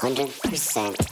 100%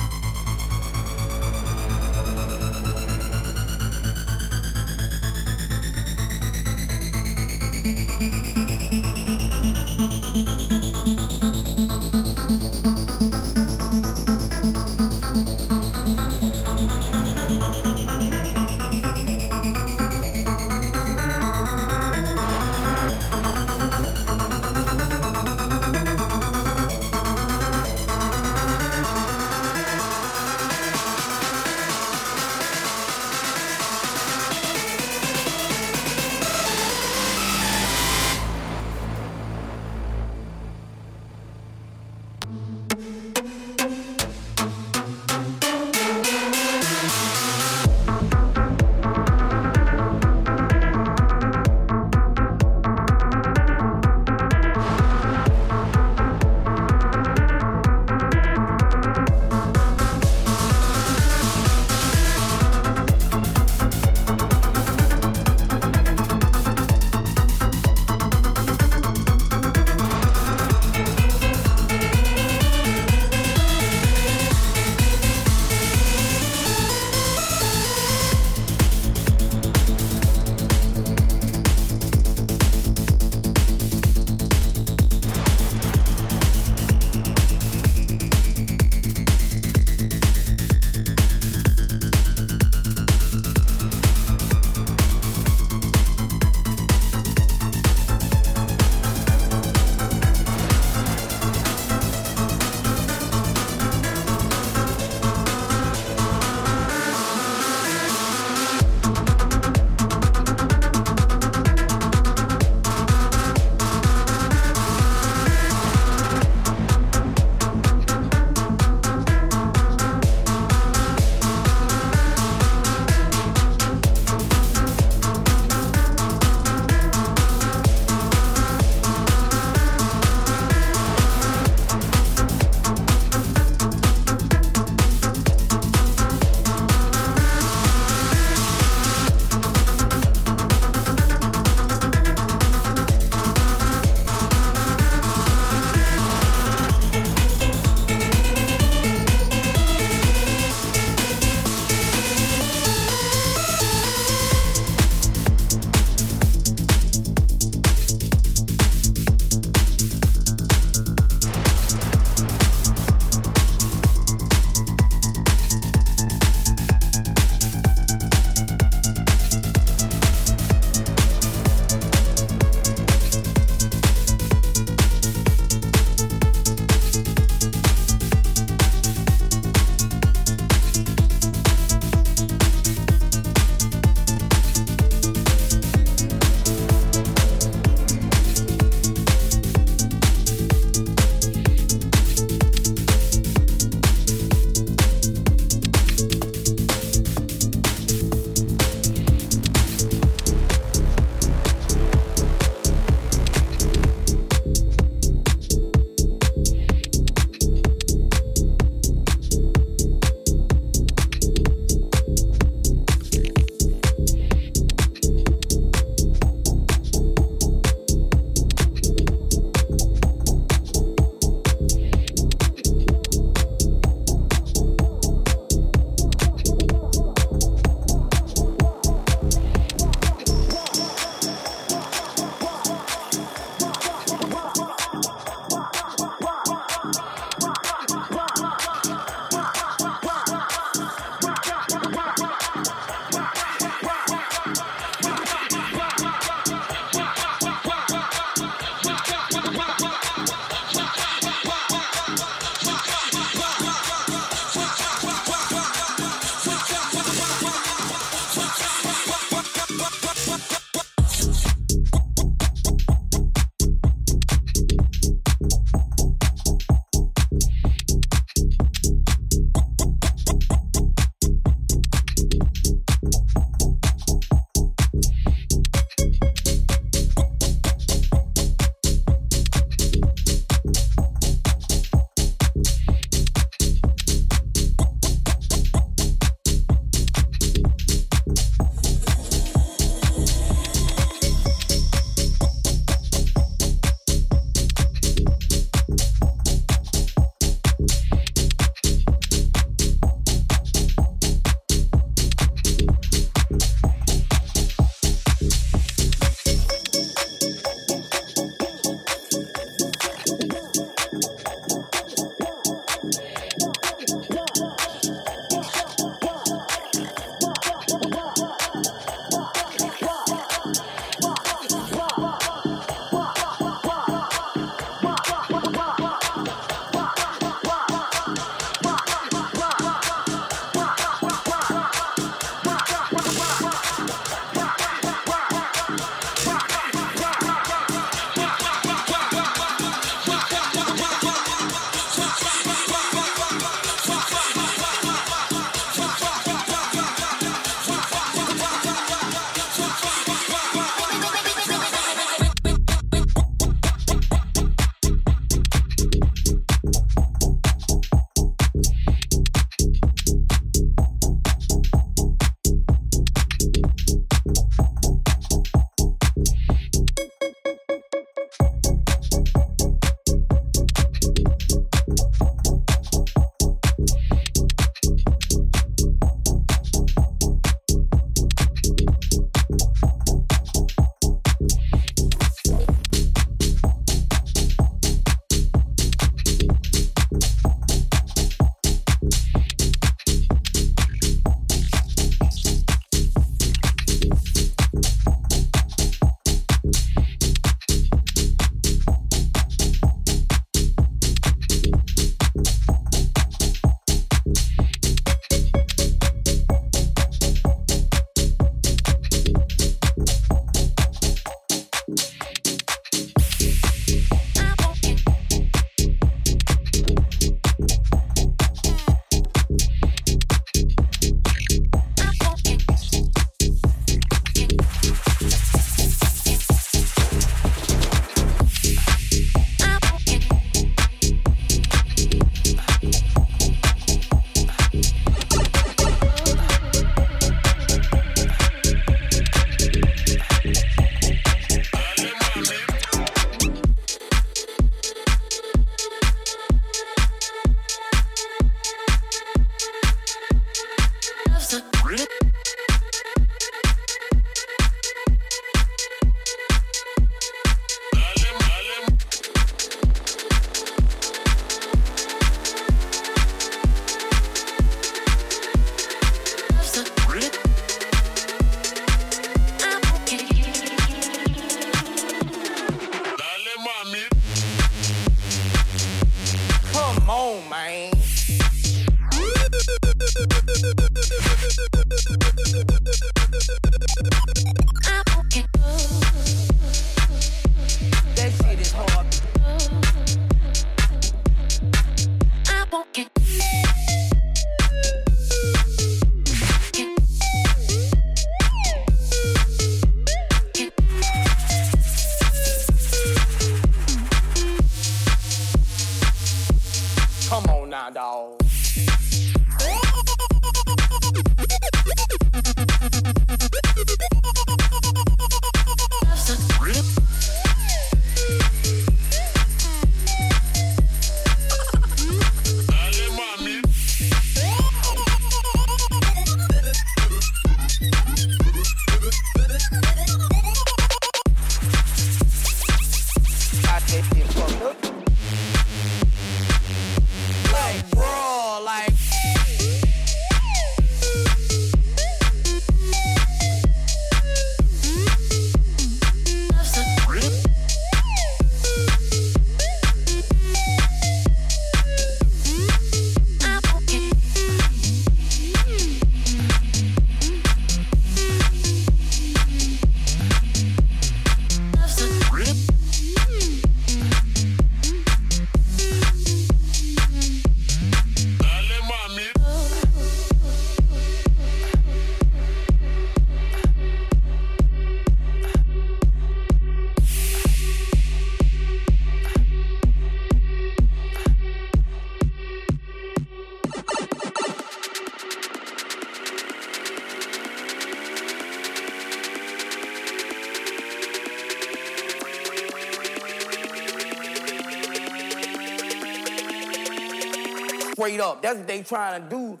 Straight up. That's what they trying to do.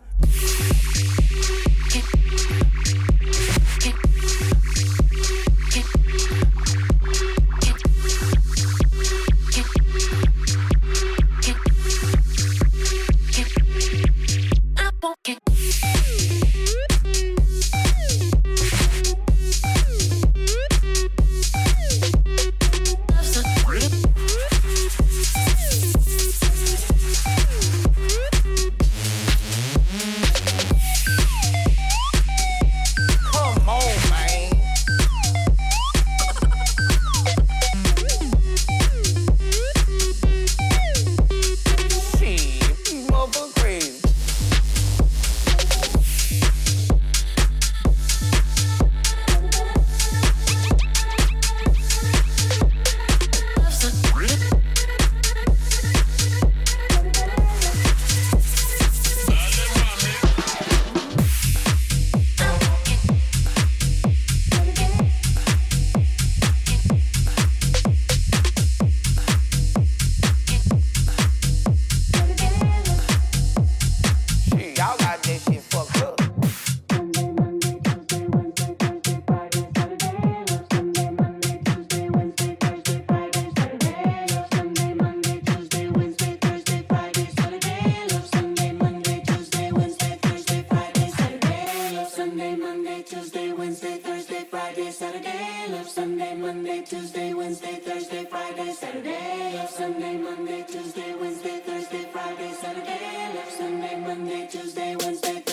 Wednesday, Thursday, Friday, Saturday. Love Sunday, Monday, Tuesday, Wednesday, Thursday, Friday, Saturday. Love Sunday, Monday, Tuesday, Wednesday, Thursday, Friday, Saturday. Love Sunday, Monday, Tuesday, Wednesday.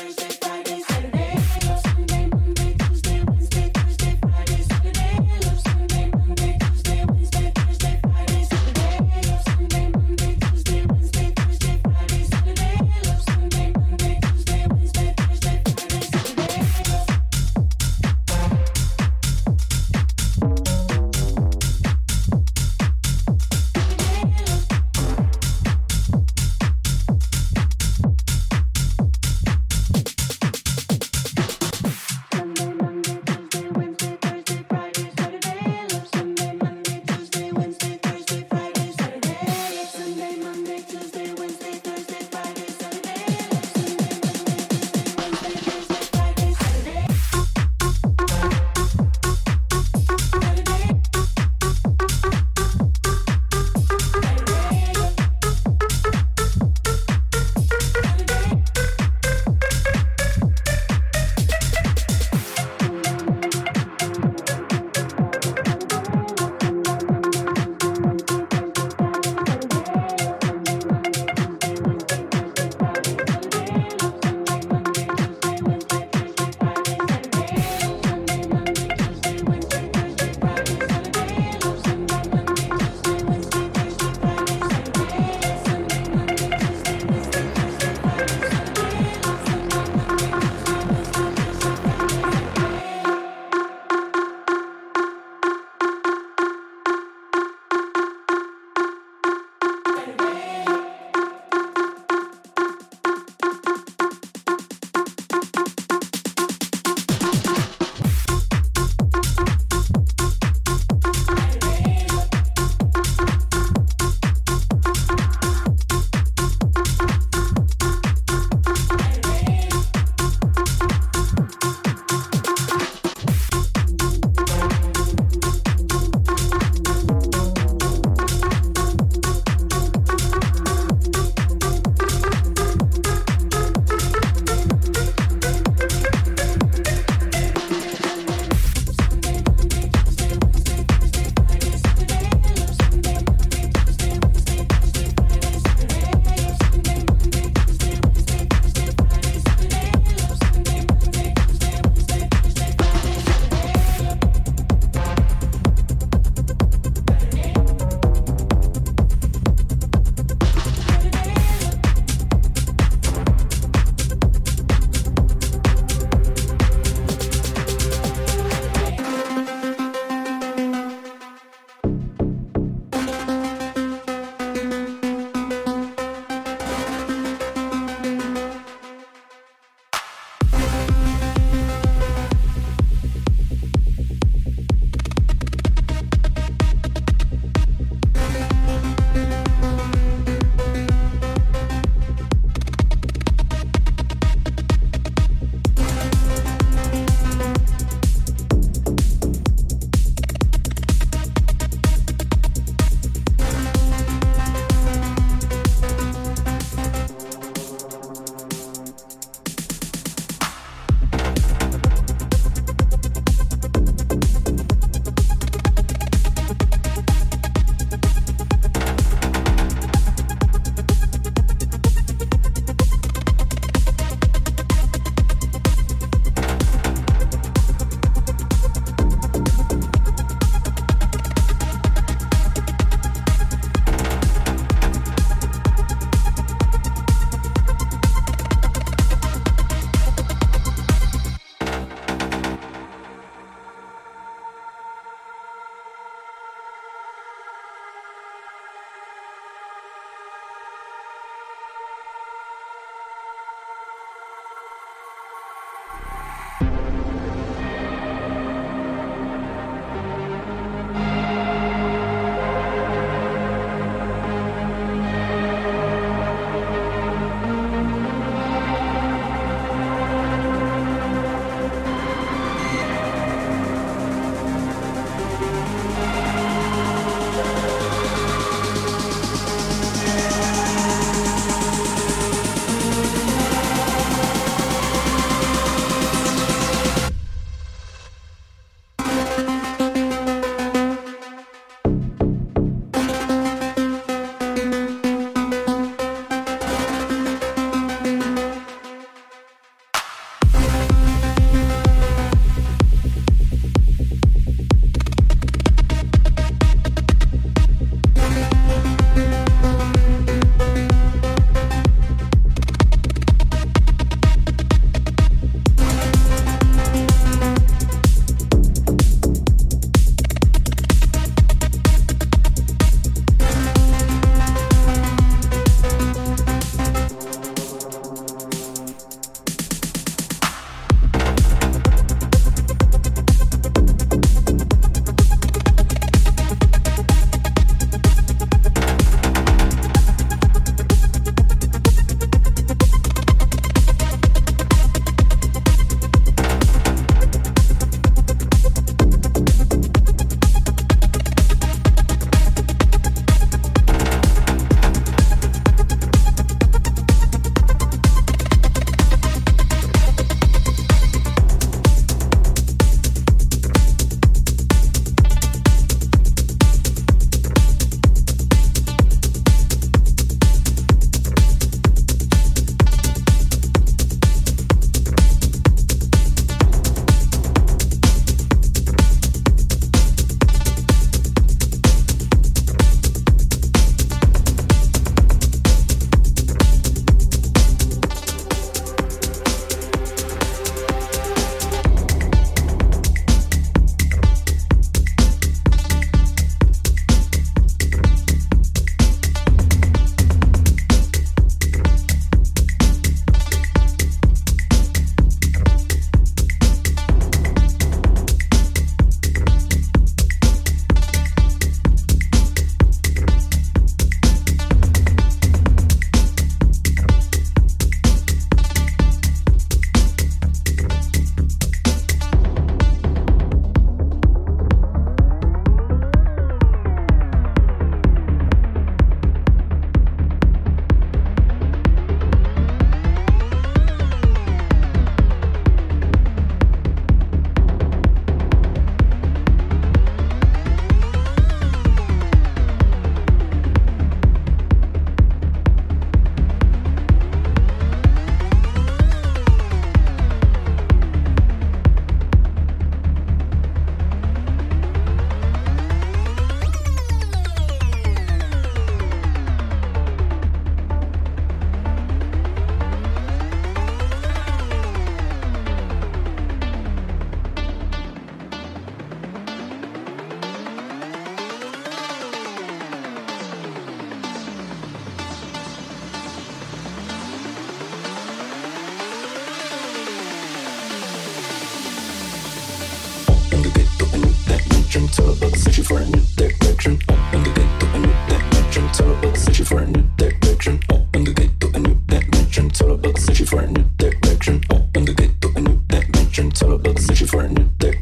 for a new direction. Open oh, the gate to a new dimension. It's a about the searching for a new direction.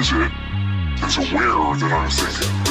is it is aware that I'm thinking.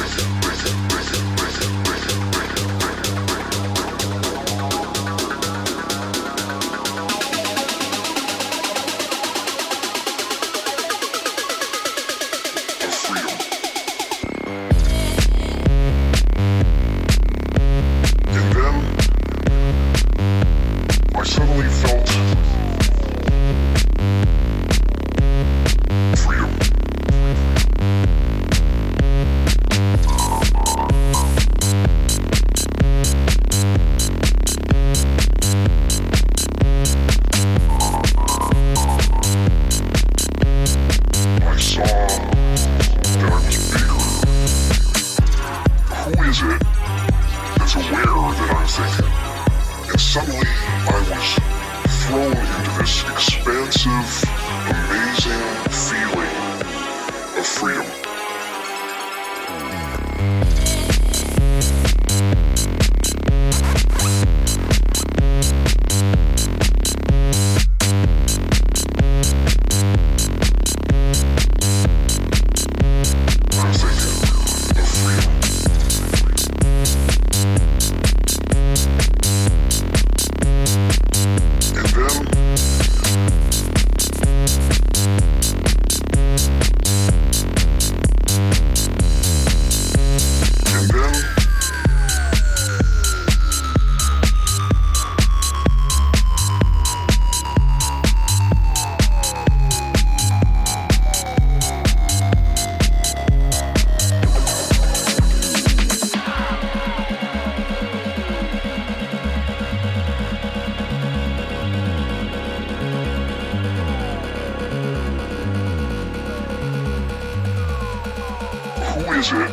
Acid,